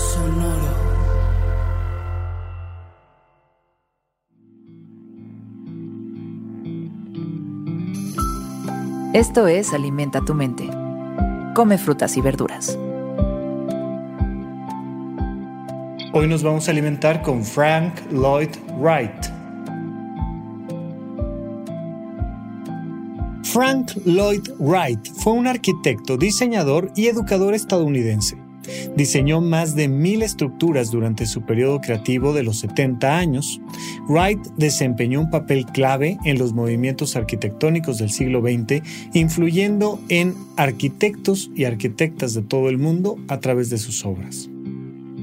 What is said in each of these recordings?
Sonoro. Esto es Alimenta tu mente. Come frutas y verduras. Hoy nos vamos a alimentar con Frank Lloyd Wright. Frank Lloyd Wright fue un arquitecto, diseñador y educador estadounidense. Diseñó más de mil estructuras durante su periodo creativo de los 70 años. Wright desempeñó un papel clave en los movimientos arquitectónicos del siglo XX, influyendo en arquitectos y arquitectas de todo el mundo a través de sus obras.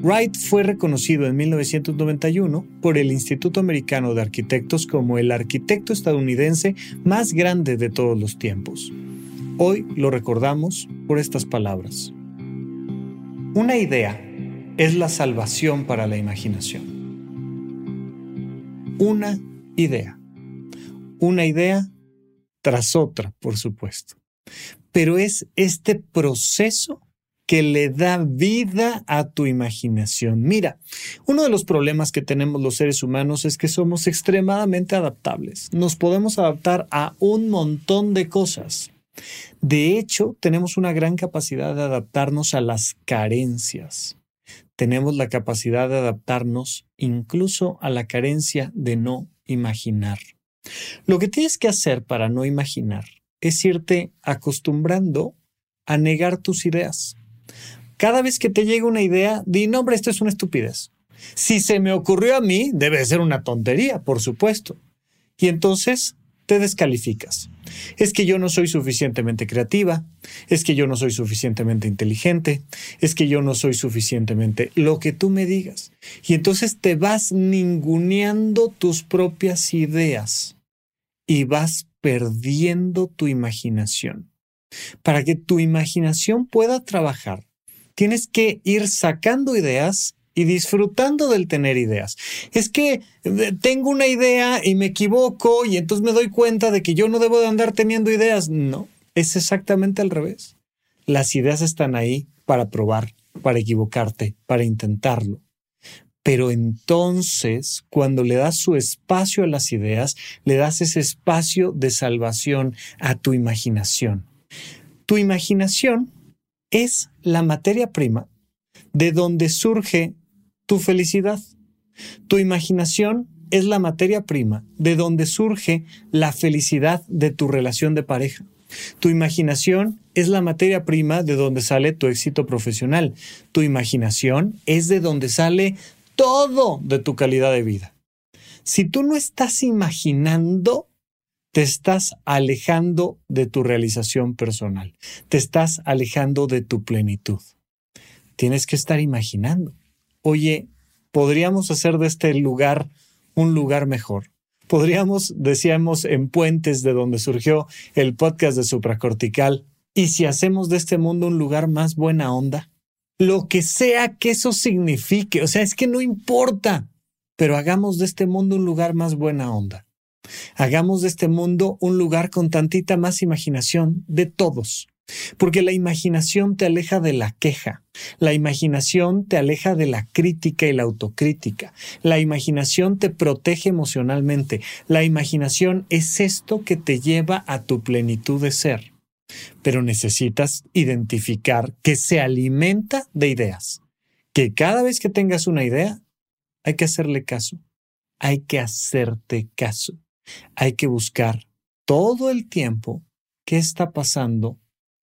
Wright fue reconocido en 1991 por el Instituto Americano de Arquitectos como el arquitecto estadounidense más grande de todos los tiempos. Hoy lo recordamos por estas palabras. Una idea es la salvación para la imaginación. Una idea. Una idea tras otra, por supuesto. Pero es este proceso que le da vida a tu imaginación. Mira, uno de los problemas que tenemos los seres humanos es que somos extremadamente adaptables. Nos podemos adaptar a un montón de cosas. De hecho, tenemos una gran capacidad de adaptarnos a las carencias. Tenemos la capacidad de adaptarnos incluso a la carencia de no imaginar. Lo que tienes que hacer para no imaginar es irte acostumbrando a negar tus ideas. Cada vez que te llega una idea, di, no, hombre, esto es una estupidez. Si se me ocurrió a mí, debe ser una tontería, por supuesto. Y entonces te descalificas. Es que yo no soy suficientemente creativa, es que yo no soy suficientemente inteligente, es que yo no soy suficientemente lo que tú me digas. Y entonces te vas ninguneando tus propias ideas y vas perdiendo tu imaginación. Para que tu imaginación pueda trabajar, tienes que ir sacando ideas y disfrutando del tener ideas. Es que tengo una idea y me equivoco y entonces me doy cuenta de que yo no debo de andar teniendo ideas. No, es exactamente al revés. Las ideas están ahí para probar, para equivocarte, para intentarlo. Pero entonces, cuando le das su espacio a las ideas, le das ese espacio de salvación a tu imaginación. Tu imaginación es la materia prima de donde surge tu felicidad. Tu imaginación es la materia prima de donde surge la felicidad de tu relación de pareja. Tu imaginación es la materia prima de donde sale tu éxito profesional. Tu imaginación es de donde sale todo de tu calidad de vida. Si tú no estás imaginando, te estás alejando de tu realización personal, te estás alejando de tu plenitud. Tienes que estar imaginando oye, podríamos hacer de este lugar un lugar mejor. Podríamos, decíamos, en Puentes, de donde surgió el podcast de Supracortical, y si hacemos de este mundo un lugar más buena onda, lo que sea que eso signifique, o sea, es que no importa, pero hagamos de este mundo un lugar más buena onda. Hagamos de este mundo un lugar con tantita más imaginación de todos. Porque la imaginación te aleja de la queja, la imaginación te aleja de la crítica y la autocrítica, la imaginación te protege emocionalmente, la imaginación es esto que te lleva a tu plenitud de ser. Pero necesitas identificar que se alimenta de ideas, que cada vez que tengas una idea, hay que hacerle caso, hay que hacerte caso, hay que buscar todo el tiempo qué está pasando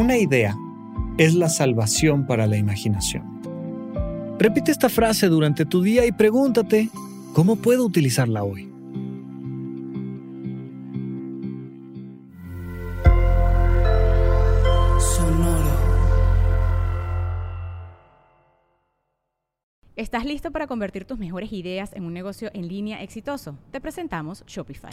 Una idea es la salvación para la imaginación. Repite esta frase durante tu día y pregúntate, ¿cómo puedo utilizarla hoy? ¿Estás listo para convertir tus mejores ideas en un negocio en línea exitoso? Te presentamos Shopify.